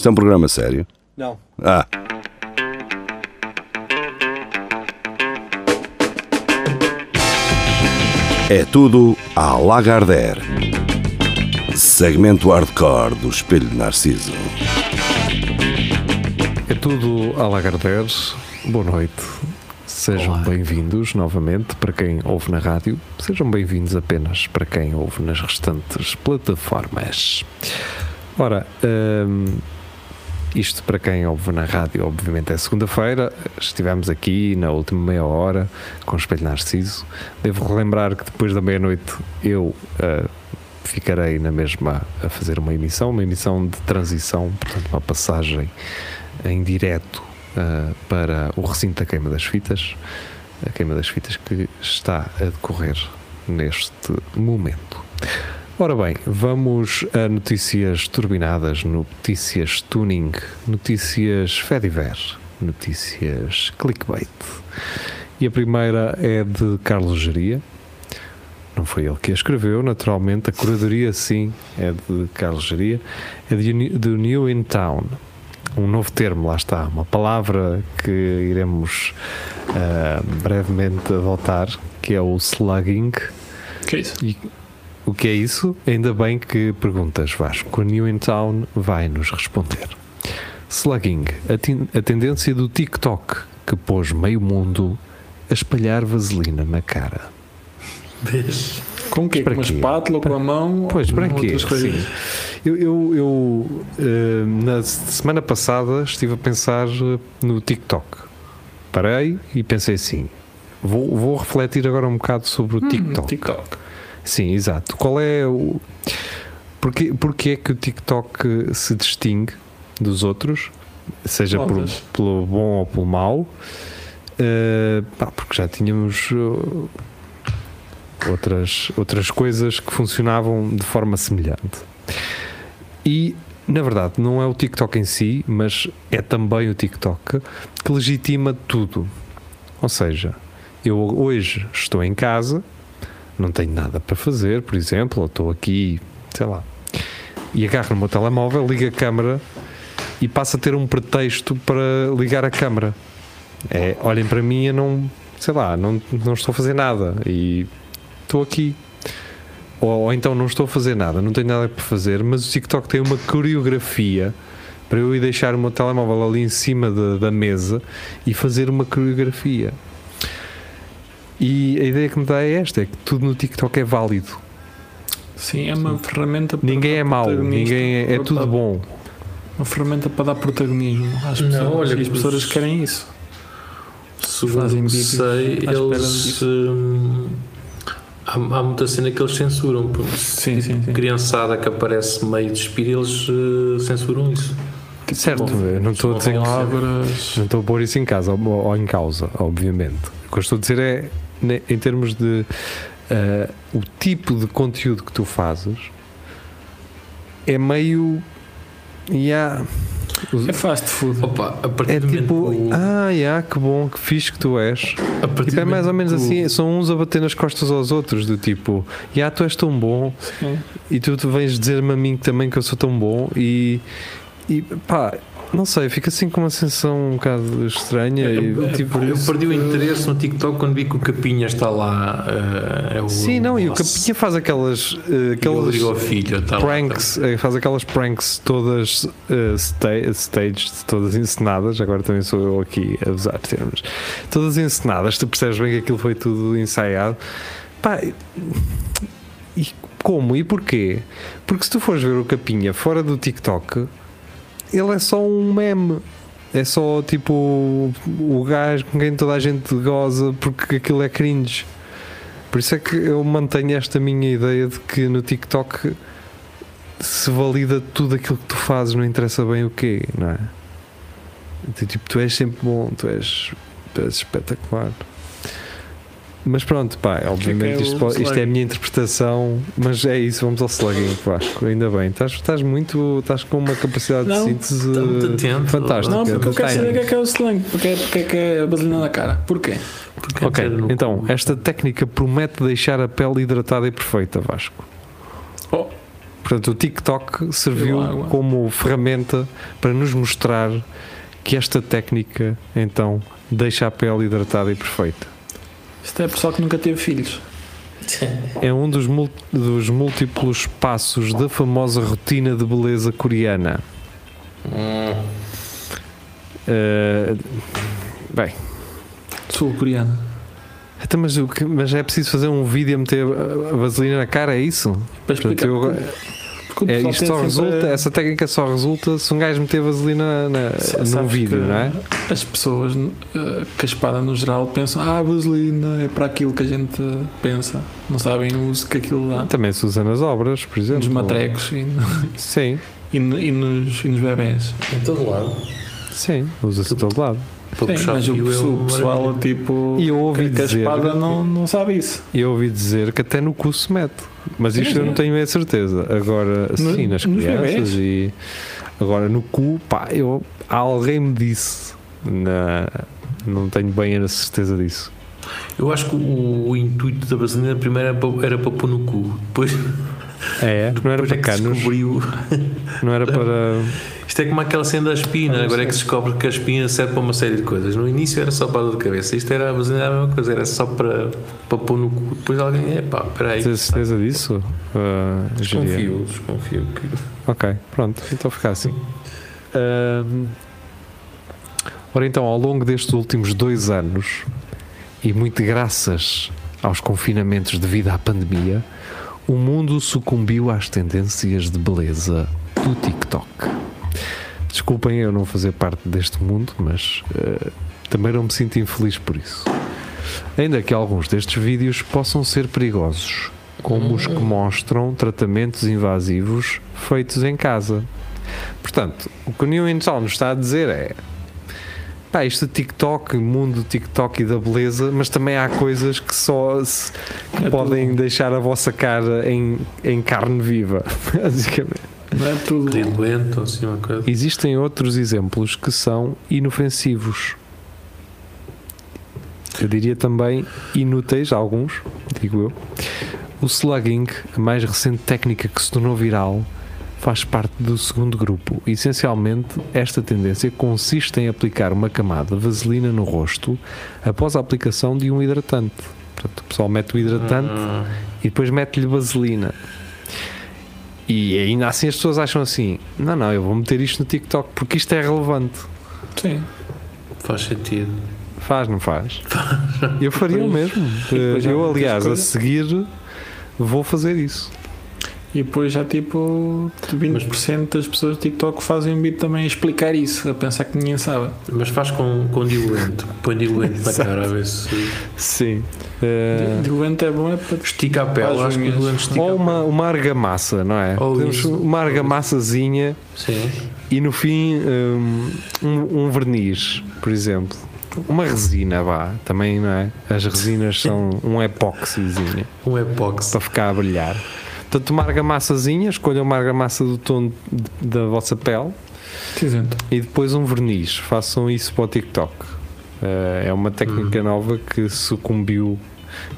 Isto é um programa sério? Não. Ah. É tudo à Lagardère. Segmento hardcore do Espelho de Narciso. É tudo à Lagardère. Boa noite. Sejam bem-vindos novamente para quem ouve na rádio. Sejam bem-vindos apenas para quem ouve nas restantes plataformas. Ora, hum, isto para quem ouve na rádio, obviamente é segunda-feira. Estivemos aqui na última meia hora com o Espelho Narciso. Devo relembrar que depois da meia-noite eu uh, ficarei na mesma a fazer uma emissão, uma emissão de transição, portanto, uma passagem em direto uh, para o recinto da queima das fitas, a queima das fitas que está a decorrer neste momento. Ora bem, vamos a notícias turbinadas, notícias tuning, notícias Fediver, notícias clickbait. E a primeira é de Carlos Geria. Não foi ele que a escreveu, naturalmente. A curadoria, sim, é de Carlos Geria. É de, do New in Town. Um novo termo, lá está. Uma palavra que iremos uh, brevemente adotar, que é o slugging. Que é isso? E, o que é isso? Ainda bem que perguntas, Vasco. A New in Town vai nos responder. Slugging, a, a tendência do TikTok que pôs meio mundo a espalhar vaselina na cara. Vês? Com o quê? Com uma espátula, ou com a mão? Pois, para quê? Sim. Eu, eu, eu uh, na semana passada estive a pensar no TikTok. Parei e pensei assim: vou, vou refletir agora um bocado sobre o TikTok. Hum, TikTok. Sim, exato. Qual é o. Porquê, porquê é que o TikTok se distingue dos outros, seja por, pelo bom ou pelo mau? Uh, pá, porque já tínhamos uh, outras, outras coisas que funcionavam de forma semelhante. E na verdade, não é o TikTok em si, mas é também o TikTok que legitima tudo. Ou seja, eu hoje estou em casa não tenho nada para fazer, por exemplo, ou estou aqui, sei lá, e agarro no meu telemóvel, ligo a câmera e passo a ter um pretexto para ligar a câmera. É, olhem para mim, eu não, sei lá, não, não estou a fazer nada e estou aqui. Ou, ou então não estou a fazer nada, não tenho nada para fazer, mas o TikTok tem uma coreografia para eu ir deixar o meu telemóvel ali em cima da, da mesa e fazer uma coreografia. E a ideia que me dá é esta: é que tudo no TikTok é válido. Sim, é uma Sim. ferramenta para Ninguém é mau, ninguém é, é tudo bom. Uma ferramenta para dar protagonismo às pessoas. Não, olha, e as pessoas querem isso. Segundo sei, eles. Hum, há, há, muita cena que eles censuram. Sim, sim, sim. Criançada que aparece meio de espírito, eles uh, censuram isso. Certo, Bom, não estou a dizer palavras. Não estou a pôr isso em casa ou, ou em causa, obviamente. O que eu estou a dizer é em termos de uh, o tipo de conteúdo que tu fazes é meio yeah, é fast food. Opa, a partir é tipo, que... ah, yeah, que bom, que fixe que tu és. Tipo, é mais ou menos assim, são uns a bater nas costas aos outros, do tipo, yeah, tu és tão bom Sim. e tu, tu vens dizer-me a mim também que eu sou tão bom e, e pá, não sei, fica assim com uma sensação um bocado estranha. Eu, e, tipo, eu perdi o interesse no TikTok quando vi que o Capinha está lá. Uh, é o, Sim, não, e o Capinha faz aquelas. Uh, aquelas filho, tá pranks, lá, tá. faz aquelas pranks todas uh, sta staged, todas encenadas. Agora também sou eu aqui a usar termos. Todas encenadas, tu percebes bem que aquilo foi tudo ensaiado. Pá, e como e porquê? Porque se tu fores ver o Capinha fora do TikTok ele é só um meme. É só tipo o gajo com quem toda a gente goza porque aquilo é cringe. Por isso é que eu mantenho esta minha ideia de que no TikTok se valida tudo aquilo que tu fazes, não interessa bem o quê, não é? Tipo, tu és sempre bom, tu és, tu és espetacular. Mas pronto, pá, obviamente que é que é isto, isto, é a minha interpretação, mas é isso, vamos ao slugging, Vasco. Ainda bem, estás, estás muito, estás com uma capacidade não, de síntese fantástica. Não, porque eu quero saber o que é que é o slang, porque é, porque é que é a vaselina na cara. Porquê? Porque ok, então, esta técnica promete deixar a pele hidratada e perfeita, Vasco. Oh. Portanto, o TikTok serviu como ferramenta para nos mostrar que esta técnica então deixa a pele hidratada e perfeita. Isto é pessoal que nunca teve filhos. É um dos, dos múltiplos passos da famosa rotina de beleza coreana. Hum. Uh, bem, sul-coreana. Então, mas, mas é preciso fazer um vídeo a meter a vaselina na cara, é isso? Para explicar. Portanto, eu, é, isto só resulta, essa técnica só resulta se um gajo meter vaselina na, num vídeo, não é? As pessoas uh, que a espada no geral pensam, ah, vaselina é para aquilo que a gente pensa, não sabem o uso que aquilo dá. Também se usa nas obras, por exemplo. Nos matrecos e, Sim. e, e, nos, e nos bebés. Em todo lado. Sim, usa-se em todo lado. Sim, mas o, o pessoal, tipo, e eu ouvi que, dizer, a espada não, não sabe isso. E eu ouvi dizer que até no cu se mete. Mas isto sim, eu não tenho a certeza. Agora, no, sim, nas crianças e. Agora, no cu, pá, eu, alguém me disse. Na, não tenho bem a certeza disso. Eu acho que o, o intuito da vaselina primeiro era para, era para pôr no cu. Depois. É, não era para é canos. Descobriu. Não era para. Isto é como aquela cena da espina, agora é que se descobre que a espina serve para uma série de coisas. No início era só para a dor de cabeça, isto era, mas era a mesma coisa, era só para, para pôr no cu. Depois alguém, é pá, espera aí. Tens certeza disso? Uh, desconfio, desconfio. Que... Ok, pronto, então fica assim. Uh, ora então, ao longo destes últimos dois anos, e muito graças aos confinamentos devido à pandemia, o mundo sucumbiu às tendências de beleza do TikTok. Desculpem eu não fazer parte deste mundo, mas uh, também não me sinto infeliz por isso. Ainda que alguns destes vídeos possam ser perigosos, como os que mostram tratamentos invasivos feitos em casa. Portanto, o que o New Intel nos está a dizer é pá, isto do TikTok, mundo do TikTok e da beleza, mas também há coisas que só se, que é podem tudo. deixar a vossa cara em, em carne viva, basicamente. Não é tudo. Diluente, assim, uma coisa. Existem outros exemplos que são inofensivos. Eu diria também inúteis, alguns, digo eu. O slugging, a mais recente técnica que se tornou viral, faz parte do segundo grupo. Essencialmente, esta tendência consiste em aplicar uma camada de vaselina no rosto após a aplicação de um hidratante. Portanto, o pessoal mete o hidratante hum. e depois mete-lhe vaselina. E ainda assim as pessoas acham assim: não, não, eu vou meter isto no TikTok porque isto é relevante. Sim. Faz sentido. Faz, não faz? eu faria o mesmo. Eu, aliás, a seguir vou fazer isso. E depois já tipo 20% das pessoas do TikTok fazem um vídeo também a explicar isso, a pensar que ninguém sabe. Mas faz com, com diluente, põe diluente na cara a ver se. Sim. Uh... Diluente é bom é para. Estica a pele, acho que diluente estica Ou uma, uma argamassa, não é? Ou Temos isso. uma argamassazinha Sim. e no fim um, um, um verniz, por exemplo. Uma resina, vá, também não é? As resinas são um epóxizinho. Um epóxi. Para ficar a brilhar. Portanto, uma argamassazinha, escolha uma argamassa do tom da vossa pele e depois um verniz. Façam isso para o TikTok. Uh, é uma técnica uhum. nova que sucumbiu,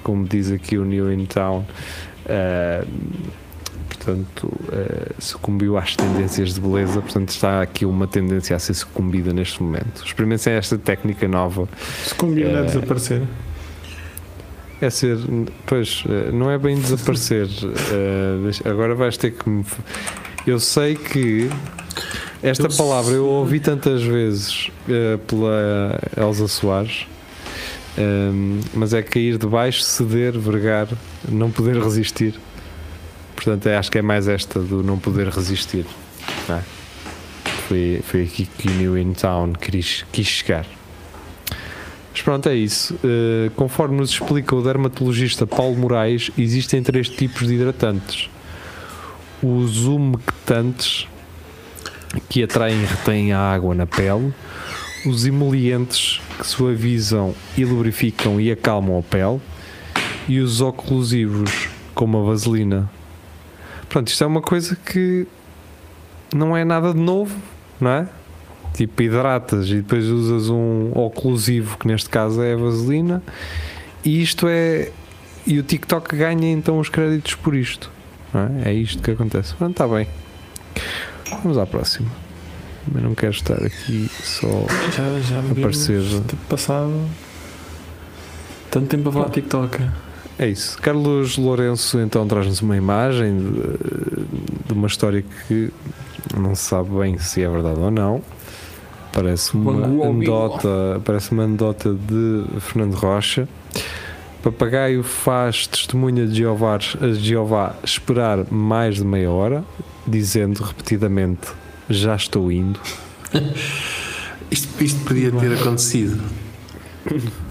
como diz aqui o New in Town. Uh, portanto, uh, sucumbiu às tendências de beleza. Portanto, está aqui uma tendência a ser sucumbida neste momento. Experimentem esta técnica nova. Sucumbiu uh, a desaparecer é ser, pois, eh, não é bem desaparecer. uh, agora vais ter que me. Eu sei que esta eu palavra eu ouvi tantas vezes uh, pela Elsa Soares, um, mas é cair de baixo, ceder, vergar, não poder resistir. Portanto, é, acho que é mais esta do não poder resistir. Não é? foi, foi aqui que o New In Town quis, quis chegar. Mas pronto, é isso. Uh, conforme nos explica o dermatologista Paulo Moraes, existem três tipos de hidratantes: os umectantes, que atraem e retêm a água na pele, os emolientes, que suavizam e lubrificam e acalmam a pele, e os oclusivos, como a vaselina. Pronto, isto é uma coisa que não é nada de novo, não é? Tipo hidratas e depois usas um oclusivo, que neste caso é a vaselina, e isto é. E o TikTok ganha então os créditos por isto. é? É isto que acontece. Pronto, está bem. Vamos à próxima. Mas não quero estar aqui só. Já, já Aparecer. passado tanto tempo a falar de TikTok. É isso. Carlos Lourenço então traz-nos uma imagem de, de uma história que não se sabe bem se é verdade ou não. Parece uma anedota, parece uma anedota de Fernando Rocha. Papagaio faz testemunha de Jeová, Jeová esperar mais de meia hora, dizendo repetidamente: Já estou indo. Isto, isto podia ter acontecido.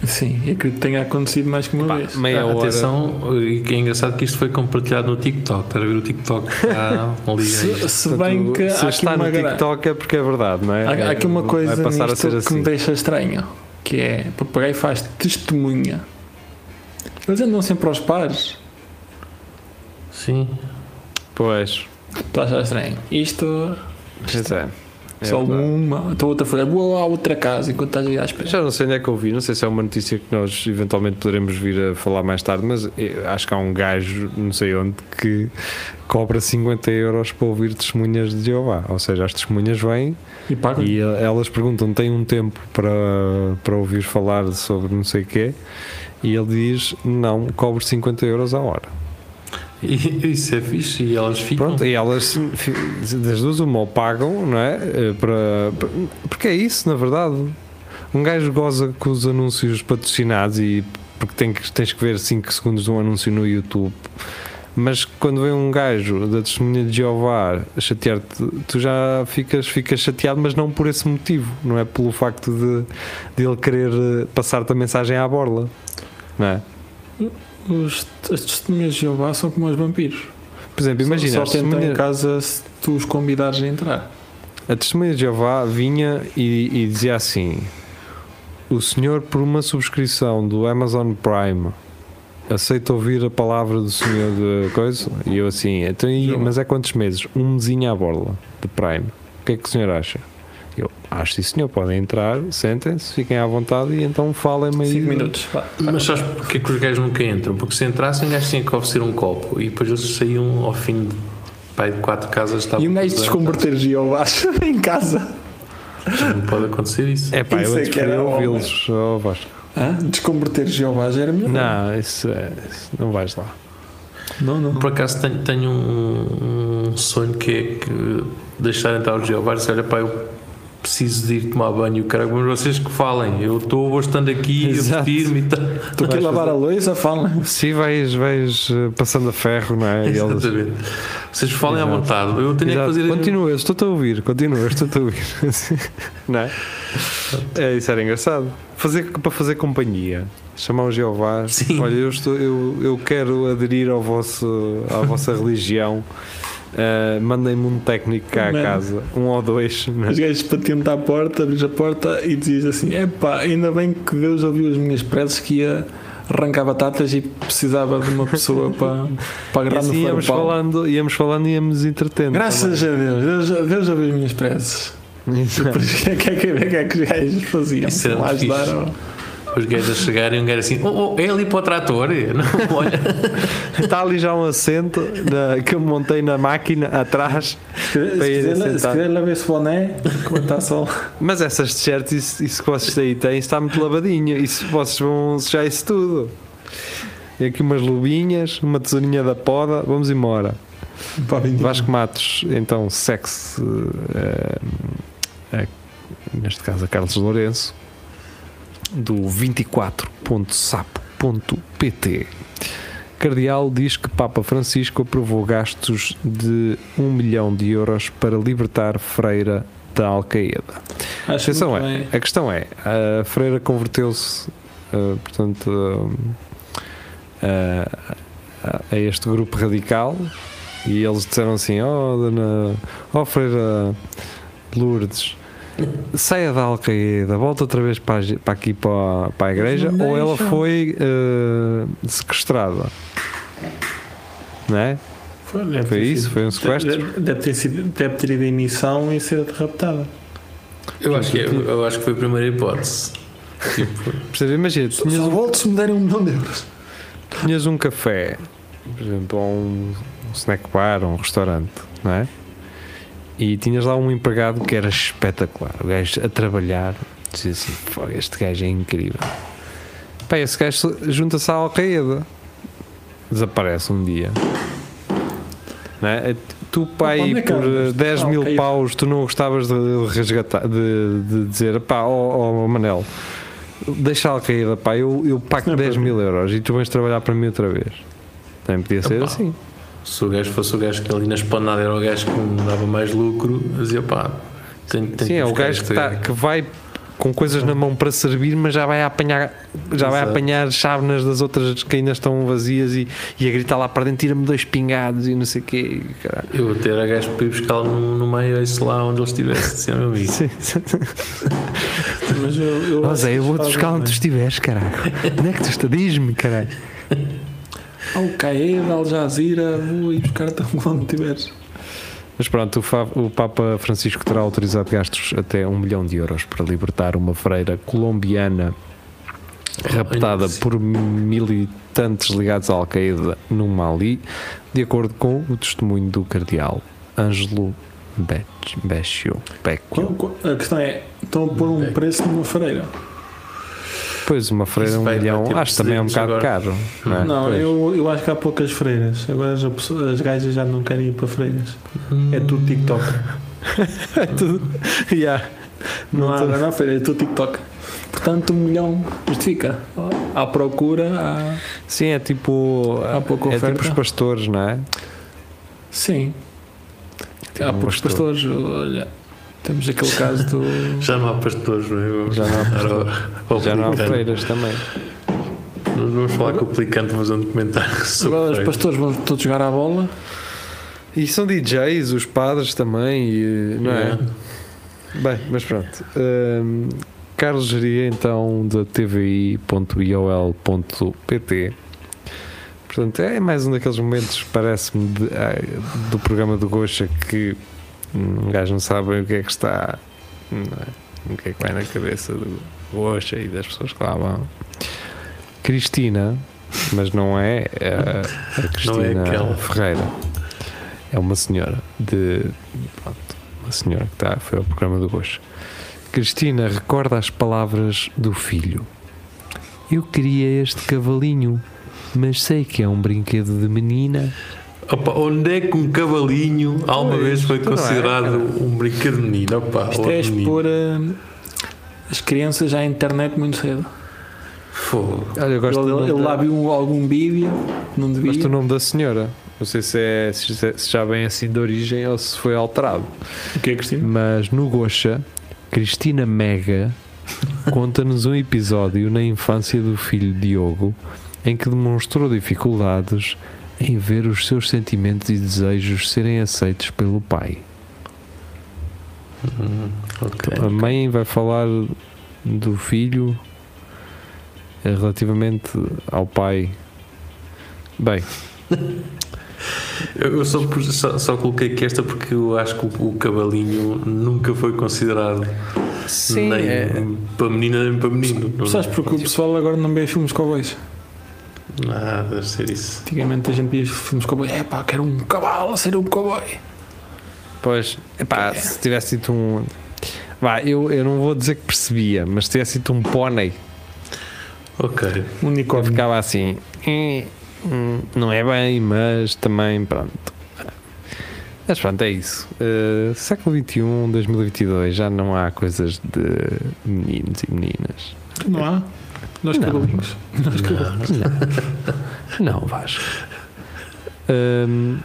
Sim, e acredito que tenha acontecido mais que uma vez. meia hora. Atenção, e que é engraçado que isto foi compartilhado no TikTok. Estás a ver o TikTok? Ah, ali Se, se bem Portanto, que se está no gra- TikTok é porque é verdade, não é? há, há aqui uma Vai coisa passar a nisto que assim. me deixa estranho, que é papagaio faz testemunha. Eles andam sempre aos pares. Sim. Pois, Tu achas estranho? Isto, pois é. É só verdade. uma, estou outra a fazer, vou à outra casa enquanto estás aí à espera. Já não sei onde é que eu vi, não sei se é uma notícia que nós eventualmente poderemos vir a falar mais tarde, mas eh, acho que há um gajo, não sei onde, que cobra 50 euros para ouvir testemunhas de Jeová. Ou seja, as testemunhas vêm E pagam. e eh, elas perguntam: tem um tempo para, para ouvir falar sobre não sei o quê? E ele diz: não, cobro 50 euros a hora. E isso é fixe. E elas ficam. Pronto, e elas, das duas, uma ou pagam, não é? Eh, Para, para- porque é isso, na verdade. Um gajo goza com os anúncios patrocinados e porque tem que, tens que ver 5 segundos de um anúncio no YouTube. Mas quando vem um gajo da testemunha de Jeová a chatear-te, tu já ficas, ficas chateado, mas não por esse motivo, não é pelo facto de, de ele querer passar-te a mensagem à borla, não é? Os, as testemunhas de Jeová são como os vampiros. Por exemplo, imagina, só, só testemunhas- em casa se tu os convidares a entrar. A testemunha de Jeová vinha e, e dizia assim: O senhor, por uma subscrição do Amazon Prime, aceita ouvir a palavra do senhor de coisa? E eu assim, então, mas é quantos meses? Um mesinho à borla de Prime. O que é que o senhor acha? Acho sim, senhor, podem entrar, sentem-se, fiquem à vontade e então falem-me aí. 5 minutos. Mas sabes porque é que os gajos nunca entram? Porque se entrassem, o gajo tinha que oferecer um copo e depois eles saíam ao fim de, pai, de quatro casas. Estava E um gajo desconverter Jeová em casa. Não pode acontecer isso. É pá, Isso eu é que era preferia homem. ouvi-los. Oh, Vasco. Hã? Desconverter Jeová já era melhor. Não, isso, é- isso não vais lá. não. não. Por acaso tenho, tenho um, um sonho que é que deixar entrar os Jeová e dizer, olha pá, eu preciso de ir tomar banho e o cara, mas vocês que falem, eu estou estando aqui, Exato. vestir-me e tal. Tu aqui a lavar a louça, fala. Se vais, vais eh, passando a ferro, não é? E eles- Exatamente. Vocês falem à Exato. vontade, eu tenho Exato. que fazer. Continua, estou-te a ouvir, continua, estou-te a ouvir. não é? é? Isso era engraçado. Fazer, para fazer companhia. Chamar o Jeová. Sim. Olha, eu, estou, eu, eu quero aderir ao vosso, à vossa religião. Uh, Mandem-me um técnico cá a Mano. casa, um ou dois. é? Os gajos batiam-te à porta, abres a porta e dizias assim: Epá, ainda bem que Deus ouviu as minhas preces que ia arrancar batatas e precisava de uma pessoa para, para E agarrar assim no íamos falando, íamos falando e íamos entretendo. Graças a Deus, Deus, Deus ouviu as minhas preces. também. Depois, o que é que, é que os gajos faziam? Isso Lá ajudaram. Os gajos a chegarem e um gajo assim, oh, oh, é ali para o trator. Não, olha. Está ali já um assento na- que eu montei na máquina atrás. Se Para ir quiser, se sentar. quiser lavar esse boné, como está sol. Mas essas t-shirts, isso, isso que vocês aí têm, está muito lavadinho. Isso, vocês vão sujar isso tudo. E aqui umas luvinhas, uma tesourinha da poda, vamos embora. Vasco Matos, então, sexe, eh, eh, neste caso a Carlos Lourenço, do 24.sapo.pt. Cardeal diz que Papa Francisco aprovou gastos de 1 milhão de euros para libertar Freira da Al-Qaeda. Atenção muito é, a questão é, a freira converteu-se, uh, portanto, a- a, a este grupo radical e eles disseram assim, oh dona, oh freira Lourdes, saia da Al-Qaeda, volta outra vez para, para aqui para, a- para a igreja ou ela foi uh, sequestrada, não é? Foi, deve Foi isso? sido- Foi um sequestro? Deve, ter sido, deve ter ido em missão e ser raptada. Eu acho, que, é- eu acho que foi a primeira hipótese. Tipo, Percebe? Imagina, Só, tinhas só um volto se me derem um milhão de euros. tinhas um café, por exemplo, ou um, snack bar, um restaurante, não é? E tinhas lá um empregado que era espetacular. O gajo a trabalhar, dizia assim: "Fogo, este gajo é incrível. Pá, esse gajo junta-se à Al-Qaeda, desaparece um dia. Não é? Tu, pai, é por andas? 10 mil Al-Qaeda. paus, tu não gostavas de resgatar, de, de dizer, pá, ó ó, Manel, deixa a Al-Qaeda, pá, eu, eu pago é 10 para mil euros e tu vens trabalhar para mim outra vez. Também podia ser assim. Se o gajo fosse o gajo que ali na esplanada era o gajo que me dava mais lucro, dizia pá, tenho, tenho Sim, é o buscar gajo que, tá, que vai com coisas na mão para servir, mas já vai apanhar, já vai Exato. apanhar chávenas das outras que ainda estão vazias e, e a gritar lá para dentro, tira-me dois pingados e não sei o quê. caralho. Eu até era gajo para ir buscá-lo no, no meio, esse lá onde ele estivesse, assim, meu amigo. Sim. Mas eu, eu eu vou-te buscar onde tu estiveres, caralho. Onde é que tu estás? Diz-me, caralho. Al-Qaeda, Al Jazeera, vou ir buscar-te onde estiveres. Mas pronto, o, o Papa Francisco terá autorizado gastos até um milhão de euros para libertar uma freira colombiana raptada por militantes ligados à Al-Qaeda no Mali, de acordo com o testemunho do cardeal Ângelo Bec- Beccio. Beccio. Qual- qual- A questão é: estão a pôr um preço numa freira? Pois, uma freira, um milhão, acho que também é um bocado precedentes caro. Não, é? Não, eu, eu acho que há poucas freiras. Agora as, as gajas já não querem ir para freiras. É tudo TikTok. É tudo. Yeah. Não há, não há freira, é tudo TikTok. Portanto, um milhão justifica. À procura, há. Sim, é tipo. Há pouca é oferta. tipo os pastores, não é? Sim. Tipo há um poucos pastor. pastores. Olha, temos aquele caso do. Já não há pastores, não é? Já não há ao Já não há freiras também. Nós Vamos falar com o Pelicano para fazer um documentário sobre Agora os pastores vão todos jogar à bola. E são DJs, os padres também, e, não é? É. Bem, mas pronto. Hum, Carlos Geria, então, da tvi.iol.pt. Portanto, é mais um daqueles momentos, parece-me, do programa do Gocha que um gajo não sabe o que é que está, não é? o que é que vai na cabeça do Gocha e das pessoas que lá vão. Cristina, mas não é a, a Cristina aquela. Ferreira, é uma senhora de. Pronto, uma senhora que está, foi ao programa do Gocha. Cristina recorda as palavras do filho. Eu queria este cavalinho, mas sei que é um brinquedo de menina. Opa, onde é que um cavalinho alguma Pois, vez foi é, considerado cara. um brinquedo de menino? Opa, Isto é menino. expor eh, as crianças à internet muito cedo. Fogo. Olha, eu gosto Ele, ele da- lá viu um- algum vídeo, não devia. Gosto do nome da senhora. Não sei se, é, se se já vem assim de origem ou se foi alterado. O que é, Cristina? Mas no Gocha, Cristina Mega conta-nos um episódio na infância do filho Diogo em que demonstrou dificuldades em ver os seus sentimentos e desejos serem aceitos pelo pai. Hum, ok. A mãe vai falar do filho eh, relativamente ao pai. Bem, Eu só, só, só coloquei aqui esta porque eu acho que o, o cavalinho nunca foi considerado sim, nem é- para menina nem para menino. Sabes porque o pessoal agora não vê filmes cowboys? Ah, deve ser isso. Antigamente a gente via filmes cowboys. É pá, quero um cavalo a ser um cowboy. Pois, epá, se tivesse dito um. Vá, eu, eu não vou dizer que percebia, mas se tivesse dito um pônei, Ok. Um eu unicórnio. ficava assim. "Hum, hum, não é bem, mas também pronto. Mas pronto, é isso. Uh, século XXI, 2022, já não há coisas de meninos e meninas. Não há? Nós Não. cavalinhos. Nós cavalinhos. Não, Vasco. Hum,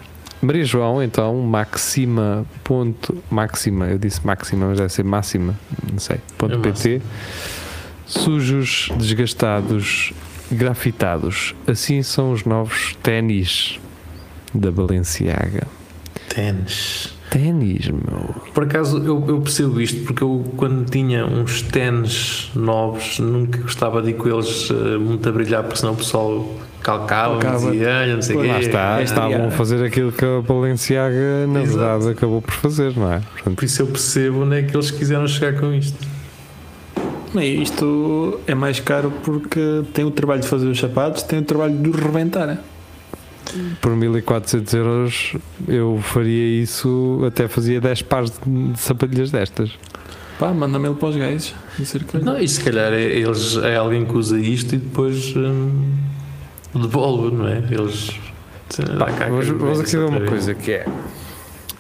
Maria João, então, Maxima. Ponto, máxima, eu disse máxima, mas deve ser máxima, não sei. Ponto É PT. Sujos, desgastados, grafitados. Assim são os novos ténis da Balenciaga. Tênis. Ténis, meu. Por acaso eu, eu percebo isto porque eu quando tinha uns tênis novos nunca gostava de ir com eles eh, muito a brilhar porque senão o pessoal calcava, Calcava. dizia, não sei o quê. Lá está, é, estavam é. a fazer aquilo que a Balenciaga, na Exato. verdade, acabou por fazer, não é? Portanto, Por isso eu percebo onde é que eles quiseram chegar com isto. Isto é mais caro porque tem o trabalho de fazer os sapatos, tem o trabalho de os rebentar. Por 1400 euros eu faria isso, até fazia 10 pares de, sapatilhas destas. Pá, manda-me ele para os que Não, e se calhar é, eles, é alguém que usa isto e depois hum, devolve, não é? Eles. Pá, cá, vamos, vamos aqui isso ver outra uma coisa que é.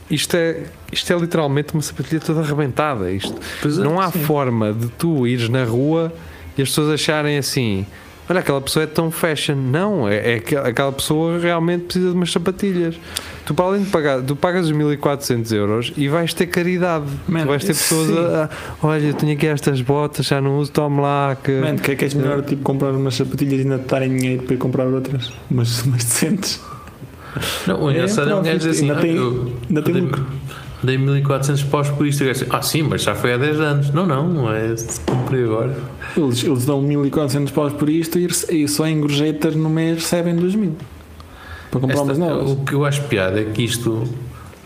Isto é, isto é literalmente uma sapatilha toda arrebentada. Isto, é, não há sim. forma de tu ires na rua e as pessoas acharem assim: olha, aquela pessoa é tão fashion. Não, é, é que aquela pessoa realmente precisa de umas sapatilhas. Tu, para além de pagar, tu pagas os 1400 euros e vais ter caridade. Man, tu vais ter pessoas a, a, olha, eu tenho aqui estas botas, já não uso, tome lá. Que... Mano, que é que és melhor tipo, comprar umas sapatilhas e ainda te darem dinheiro para ir comprar outras? Mas, mas decentes. Não, o engraçado é um não, gajo assim: ainda tem- "Ah, eu ainda tem dei, lucro." dei 1400 paus por isto. E Ah, sim, mas já foi há 10 anos. Não, não, não é. Comprei agora. Eles, eles dão 1400 paus por isto e, e só em gorjetas no mês recebem 2000 para comprar umas Esta- novas. o que eu acho piada é que isto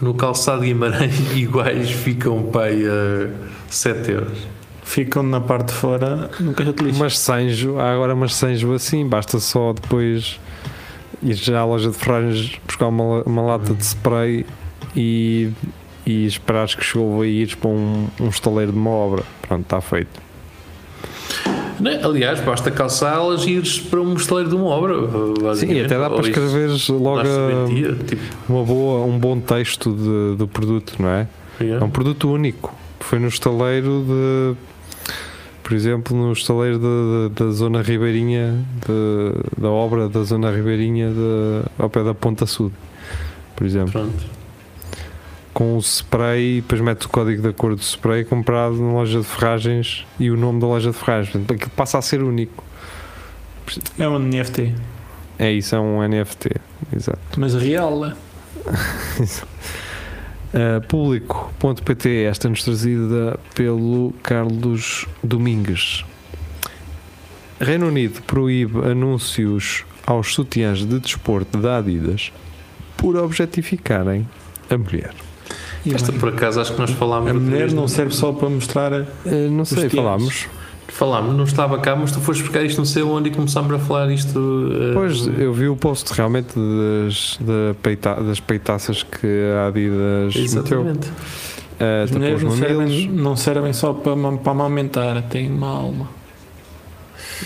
no calçado de Guimarães iguais ficam pai a 7 euros. Ficam na parte de fora no caixa de lixo. Mas Sanjo, há agora mas Sanjo assim, basta só depois ir já à loja de ferragens buscar uma, uma lata de spray e, e esperares que chova e ires para um, um estaleiro de uma obra. Pronto, está feito. Não é? Aliás, basta calçá-las e ires para um estaleiro de uma obra. Sim, e até dá para escreveres logo tipo, uma boa, um bom texto de- do produto, não é? yeah. É um produto único. Foi no estaleiro de. Por exemplo, no estaleiro de- de- da Zona Ribeirinha, da obra da Zona Ribeirinha de, ao pé da Ponta Sul, por exemplo. Pronto. Com o spray, depois mete o código da cor do spray comprado na loja de ferragens e o nome da loja de ferragens. Portanto, aquilo passa a ser único. É um NFT. É isso, é um NFT. Exato. Mas real. é? Uh, Público.pt, esta-nos trazida pelo Carlos Domingues. Reino Unido proíbe anúncios aos sutiãs de desporto da Adidas por objetificarem a mulher. E Esta bem, por acaso acho que nós falámos. a mulher não serve só para mostrar. a- Uh, não sei, falámos. Falámos, não estava cá, mas tu foste buscar isto não sei onde e começámos a falar isto. eh, Pois, eu vi o post realmente das, da peita- das peitaças que a Adidas meteu. Exatamente. Uh, As mulheres não servem, não servem só para, para amamentar, têm uma alma.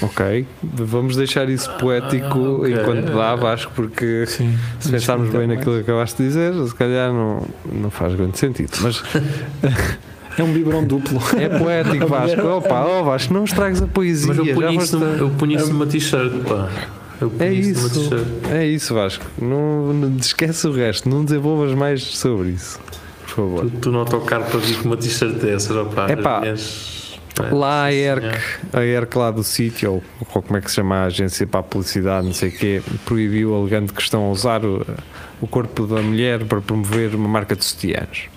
Ok, vamos deixar isso poético Ah, ok. enquanto dá, Vasco, porque Sim. se pensarmos bem naquilo que acabaste de dizer, se calhar não, não faz grande sentido. Mas É um biberão duplo. é poético, Vasco. Opa, oh, Vasco, não estragues a poesia. Mas eu punho isso, eu punho isso numa t-shirt, pá. Eu punho É isso numa isso, t-shirt. é isso, Vasco. Não, não esquece o resto, não desenvolvas mais sobre isso, por favor. Tu, tu não autocarro para vir com uma t-shirt dessas, opá. Epá, as minhas- é, Lá a ERC, a ERC lá do sítio, ou, ou como é que se chama a agência para a publicidade, não sei o quê, proibiu alegando que estão a usar o, o corpo da mulher para promover uma marca de sutiãs.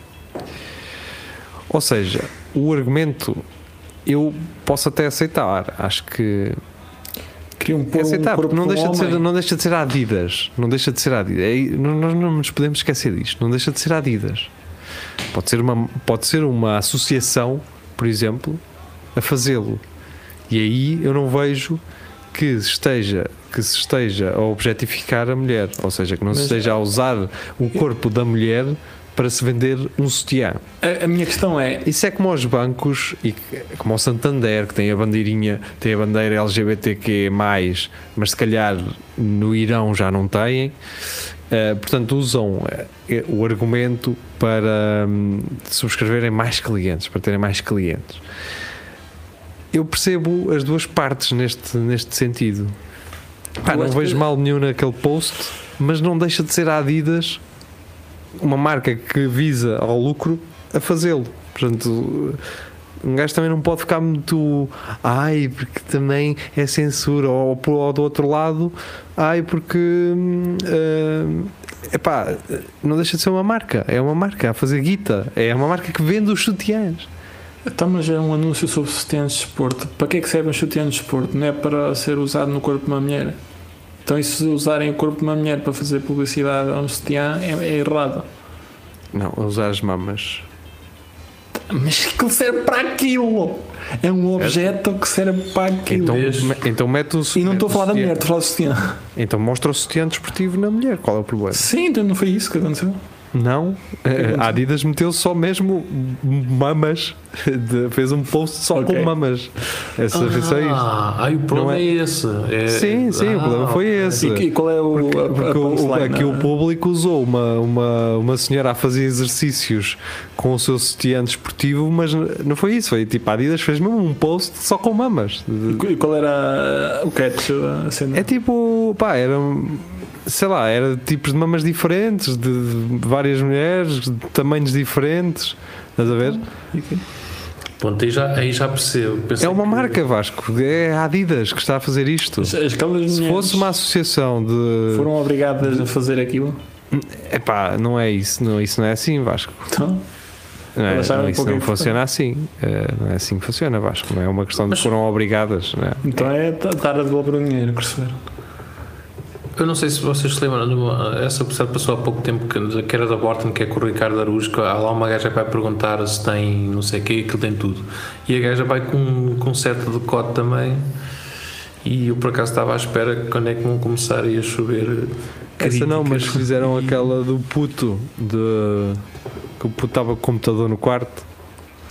Ou seja, o argumento eu posso até aceitar, acho que Queriam é pôr um aceitar, porque não de um deixa, de ser, não deixa de ser Adidas, não deixa de ser Adidas. É, não- nós não nos podemos esquecer disto, não deixa de ser Adidas. Pode ser uma, pode ser uma associação, por exemplo, a fazê-lo. E aí eu não vejo que se esteja que se esteja a objetificar a mulher, ou seja, que não se Mas- esteja a usar o corpo da mulher para se vender um sutiã. A, a minha questão é: Isso é como aos bancos e como o Santander, que tem a bandeirinha, tem a bandeira LGBTQ, mas se calhar no Irão já não têm. Eh, portanto, usam eh, o argumento para hum, subscreverem mais clientes, para terem mais clientes. Eu percebo as duas partes neste, neste sentido. Pá, não vejo que- mal nenhum naquele post, mas não deixa de ser a Adidas uma marca que visa ao lucro a fazê-lo. Portanto, um gajo também não pode ficar muito ai, porque também é censura, ou, ou do outro lado, ai, porque eh, epá, não deixa de ser uma marca, é uma marca a fazer guita, é uma marca que vende os sutiãs. Então, mas é um anúncio sobre sutiãs de desporto. Para que é que serve um sutiã de desporto? Não é para ser usado no corpo de uma mulher? Então, e se usarem o corpo de uma mulher para fazer publicidade a um sutiã, é, é errado. Não, a usar as mamas. Mas que serve para aquilo. É um objeto que serve para aquilo. Então, então mete o e não estou a falar da mulher, estou a falar do sutiã. Então mostra o sutiã desportivo na mulher. Qual é o problema? Sim, então não foi isso que aconteceu. Não, aconteceu? a Adidas meteu só mesmo mamas, De- fez um post só Ok. com mamas. Essa foi só isto. Ah, ai, o problema é, é- esse. É- Sim, sim, o problema foi ok. esse. E, e qual é o. a Porque o, aqui o não é? público usou uma, uma, uma senhora a fazer exercícios com o seu sutiã desportivo, mas não foi isso. Foi tipo, a Adidas fez mesmo um post só com mamas. E qual era o catch, a cena? É tipo, pá, era. Sei lá, era tipos de mamas diferentes, de várias mulheres, de tamanhos diferentes. Estás a ver? E Pronto, aí já, aí já percebo. Pensei É uma que- marca, Vasco. É a Adidas que está a fazer isto. As, as Se fosse uma associação de. foram obrigadas a fazer aquilo. Epá, não é isso. Não, isso não é assim, Vasco. Então, Não é, não, um isso não é funciona assim. Eh, não é assim que funciona, Vasco. Não é uma questão de Mas- que foram obrigadas. Não é? então é estar a devolver o dinheiro, perceber? Eu não sei se vocês se lembram, uma- essa pessoa passou há pouco tempo que, que era da Borton, que é com o Ricardo Arusco. Há lá uma gaja que vai perguntar se tem não sei o que, aquilo tem tudo. E a gaja vai com, com um certo decote também. E eu por acaso estava à espera que quando é que vão começar a chover. Essa não, mas fizeram aquela do puto, de que o puto estava com o computador no quarto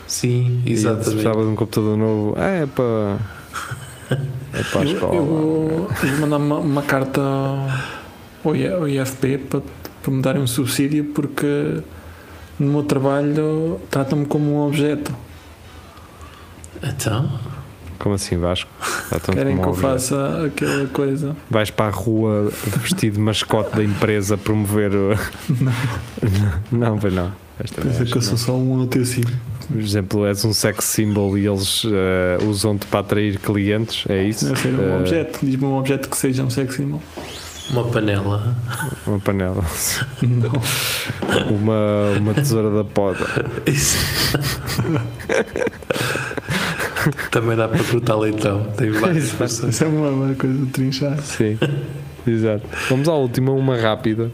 Sim, e exatamente. precisava de um computador novo. Ah, é para. É para a Eu, escola. eu vou, eu vou mandar uma, uma carta ao, ao IFP para, para me darem um subsídio porque no meu trabalho tratam-me como um objeto. Então, Como assim, Vasco? Querem como que eu objeto. faça aquela coisa. Vais para a rua vestido de mascote da empresa promover o. Não, não. Esta não é, Pensa que eu sou só um utensílio. Por exemplo, és um sex symbol e eles eh, usam-te para atrair clientes, é isso? Deve ser um Eh, objeto. Diz-me um objeto que seja um sex symbol. uma panela. Uma panela. Não. Uma, uma tesoura da poda. Isso. Também dá para cortar leitão. Tem várias. Isso é uma, uma coisa de trinchar. Sim, exato. Vamos à última, uma rápida.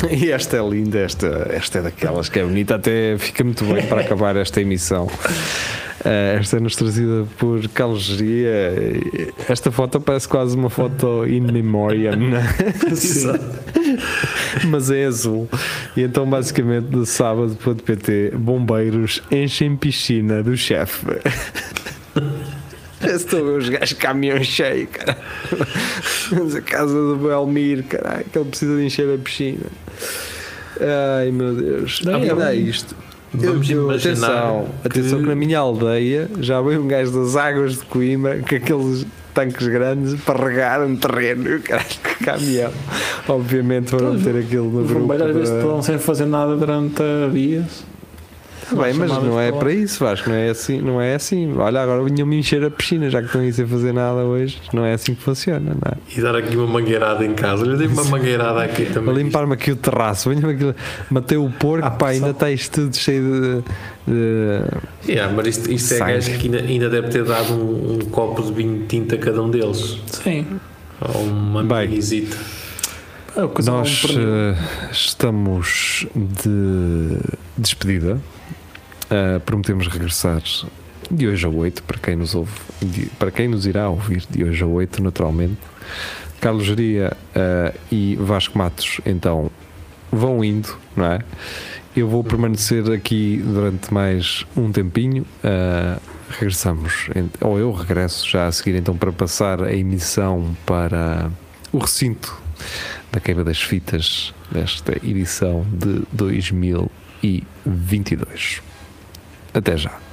E esta é linda, esta, esta é daquelas que é bonita, até fica muito bem para acabar esta emissão. Eh, esta é-nos trazida por Carlos Geria. Esta foto parece quase uma foto in memoriam? Sim. mas é azul. E então, basicamente, no sábado.pt, bombeiros enchem piscina do chefe. Estou a ver os gajos caminhão cheio, cara. Vamos à casa do Belmir, caralho, que ele precisa de encher a piscina. Ai meu Deus. Daí é Ainda bem. isto. Vamos Eu- atenção, que- atenção que na minha aldeia já veio um gajo das águas de Coimbra com aqueles tanques grandes para regar um terreno, caralho, que caminhão. Obviamente foram ter aquilo no Os grupo. bombeiros às vezes estão sem fazer nada durante dias. Tá bem, mas não é para isso, Vasco, não é assim, não é assim. Olha, agora vinham-me encher a piscina, já que estão aí sem fazer nada hoje, não é assim que funciona, não é? E dar aqui uma mangueirada em casa. Olha, dei uma mangueirada aqui também. limpar-me aqui o terraço, venha-me aqui, matei o porco, Ah, pá, ainda está isto tudo cheio de. de- Yeah, mas isto, isto é gajo que ainda, ainda deve ter dado um, um copo de vinho de tinta a cada um deles. Sim. Ou uma Bem. minizita. É Nós eh, estamos de despedida. Eh, prometemos regressar de hoje a 8, para quem nos ouve, de- para quem nos irá ouvir de hoje a 8, naturalmente. Carlos Geria eh, e Vasco Matos, então, vão indo, não é? Eu vou permanecer aqui durante mais um tempinho. eh, regressamos, ou eu regresso já a seguir, então, para passar a emissão para o recinto da queima das fitas desta edição de 2022. Até já.